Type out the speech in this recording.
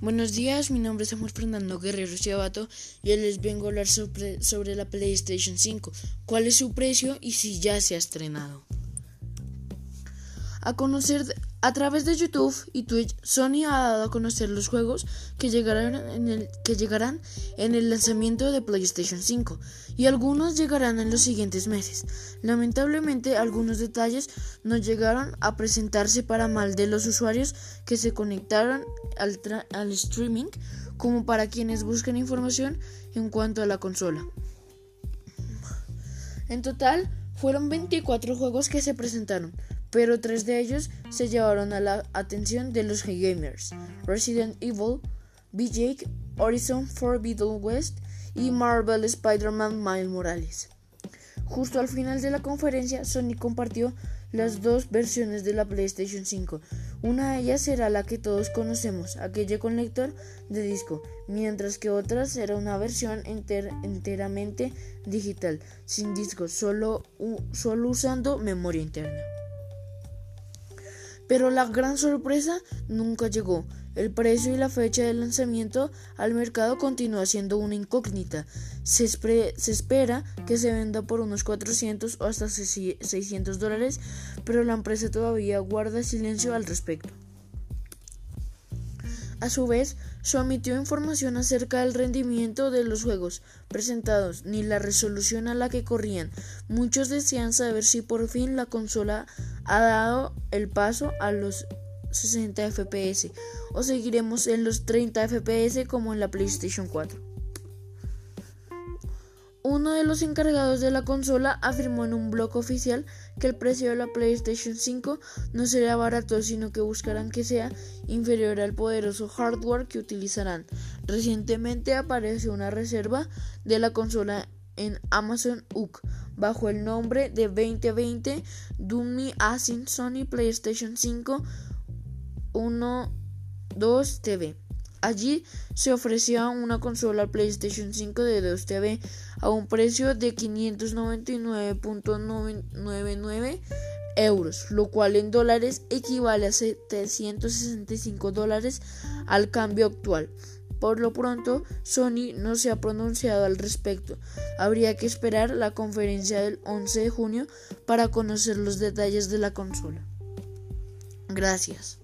Buenos días, mi nombre es Samuel Fernando Guerrero Ciabato y hoy les vengo a hablar sobre, sobre, la PlayStation 5, cuál es su precio y si ya se ha estrenado. A conocer a través de YouTube y Twitch, Sony ha dado a conocer los juegos que llegarán en el, que llegarán en el lanzamiento de PlayStation 5 y algunos llegarán en los siguientes meses. Lamentablemente, algunos detalles no llegaron a presentarse para mal de los usuarios que se conectaron al, al streaming como para quienes buscan información en cuanto a la consola. En total, fueron 24 juegos que se presentaron pero tres de ellos se llevaron a la atención de los gamers: Resident Evil, BJ, Horizon Forbidden West y Marvel Spider-Man Miles Morales. Justo al final de la conferencia, Sony compartió las dos versiones de la PlayStation 5. Una de ellas será la que todos conocemos, aquella con lector de disco, mientras que otra será una versión enteramente digital, sin disco, solo usando memoria interna. Pero la gran sorpresa nunca llegó. El precio y la fecha de lanzamiento al mercado continúa siendo una incógnita. Se, espera que se venda por unos 400 o hasta 600 dólares, pero la empresa todavía guarda silencio al respecto. A su vez, se omitió información acerca del rendimiento de los juegos presentados ni la resolución a la que corrían. Muchos desean saber si por fin la consola ha dado el paso a los 60 FPS o seguiremos en los 30 FPS como en la PlayStation 4. Uno de los encargados de la consola afirmó en un blog oficial que el precio de la PlayStation 5 no será barato, sino que buscarán que sea inferior al poderoso hardware que utilizarán. Recientemente apareció una reserva de la consola en Amazon UK bajo el nombre de 2020 Dummy Asin Sony PlayStation 5 2 TV. Allí se ofrecía una consola PlayStation 5 de 2 TV a un precio de 599.99 euros, lo cual en dólares equivale a 765 dólares al cambio actual. Por lo pronto, Sony no se ha pronunciado al respecto. Habría que esperar la conferencia del 11 de junio para conocer los detalles de la consola. Gracias.